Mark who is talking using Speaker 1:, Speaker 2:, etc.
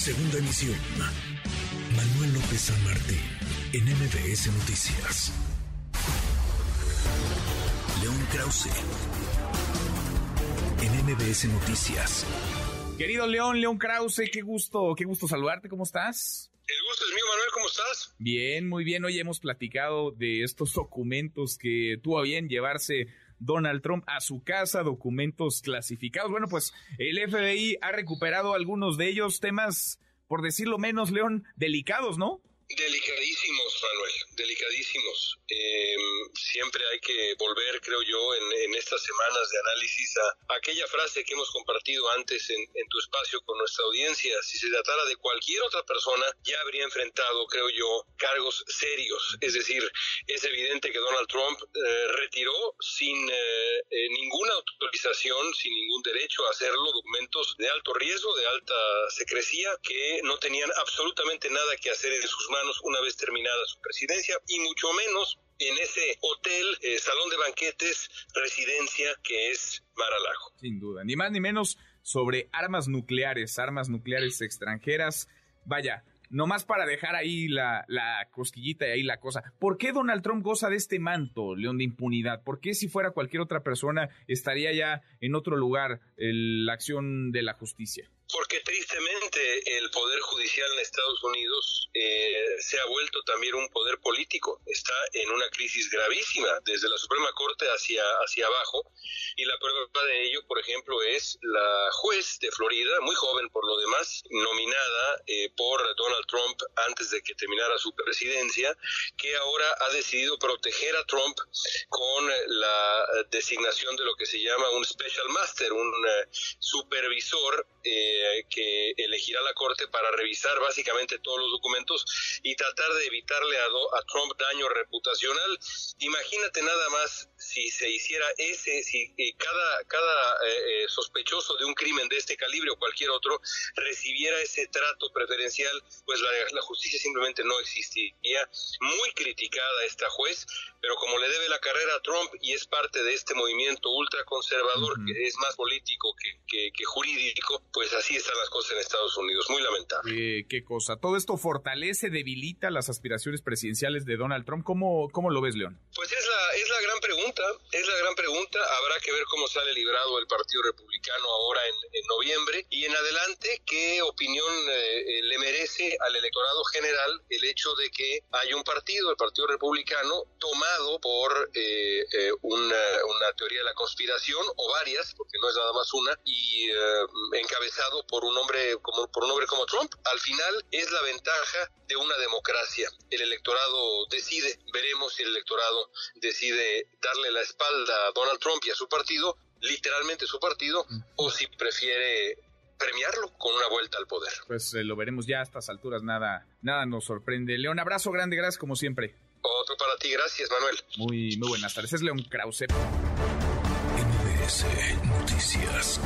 Speaker 1: Segunda emisión. Manuel López San Martín, en MBS Noticias. León Krause, en MBS Noticias.
Speaker 2: Querido León, León Krause, qué gusto, qué gusto saludarte, ¿cómo estás?
Speaker 3: El gusto es mío, Manuel, ¿cómo estás?
Speaker 2: Bien, muy bien. Hoy hemos platicado de estos documentos que tuvo bien llevarse Donald Trump a su casa, documentos clasificados. Bueno, pues el FBI ha recuperado algunos de ellos, temas, por decirlo menos, León, delicados, ¿no?
Speaker 3: Delicadísimos, Manuel, delicadísimos. Eh, siempre hay que volver, creo yo, en, estas semanas de análisis a aquella frase que hemos compartido antes en, tu espacio con nuestra audiencia. Si se tratara de cualquier otra persona, ya habría enfrentado, creo yo, cargos serios. Es decir, es evidente que Donald Trump eh, retiró sin eh, ninguna autorización, sin ningún derecho a hacerlo, documentos de alto riesgo, de alta secrecía, que no tenían absolutamente nada que hacer en sus manos una vez terminada su presidencia y mucho menos en ese hotel, eh, salón de banquetes, residencia que es Mar-a-Lago.
Speaker 2: Sin duda, ni más ni menos sobre armas nucleares, armas nucleares extranjeras. Vaya, nomás para dejar ahí la, la, cosquillita y ahí la cosa. ¿Por qué Donald Trump goza de este manto, León, de impunidad? ¿Por qué si fuera cualquier otra persona estaría ya en otro lugar la acción de la justicia?
Speaker 3: Porque tristemente el poder judicial en Estados Unidos eh, se ha vuelto también un poder político. Está en una crisis gravísima desde la Suprema Corte hacia, hacia abajo. Y la prueba de ello, por ejemplo, es la juez de Florida, muy joven por lo demás, nominada eh, por Donald Trump antes de que terminara su presidencia, que ahora ha decidido proteger a Trump con la designación de lo que se llama un Special Master, un eh, supervisor eh, que elegirá la Corte para revisar básicamente todos los documentos y tratar de evitarle a, a Trump daño reputacional. Imagínate nada más si se hiciera ese, si eh, cada, cada eh, sospechoso de un crimen de este calibre o cualquier otro recibiera ese trato preferencial, pues la, la justicia simplemente no existiría. Muy criticada esta juez, pero como le debe la carrera a Trump y es parte de este movimiento ultraconservador que es más político que, que, jurídico, pues así están las cosas en Estados Unidos. Muy lamentable.
Speaker 2: ¿Qué cosa? ¿Todo esto fortalece, debilita las aspiraciones presidenciales de Donald Trump? ¿Cómo, cómo lo ves, León?
Speaker 3: Pues es la, es la gran pregunta, es la gran pregunta. Habrá que ver cómo sale librado el Partido Republicano ahora en, noviembre y en adelante qué opinión eh, eh, le merece al electorado general el hecho de que hay un partido, el Partido Republicano, toma por eh, eh, una, teoría de la conspiración o varias, porque no es nada más una, y eh, por un hombre como por un hombre como Trump. Al final es la ventaja de una democracia. El electorado decide, veremos si el electorado decide darle la espalda a Donald Trump y a su partido, literalmente su partido, o si prefiere premiarlo con una vuelta al poder.
Speaker 2: Pues lo veremos ya a estas alturas, nada, nada nos sorprende. León, abrazo grande, gracias como siempre.
Speaker 3: Otro para ti, gracias Manuel.
Speaker 2: Muy, muy buenas tardes, es León Krause.
Speaker 1: MBS Noticias.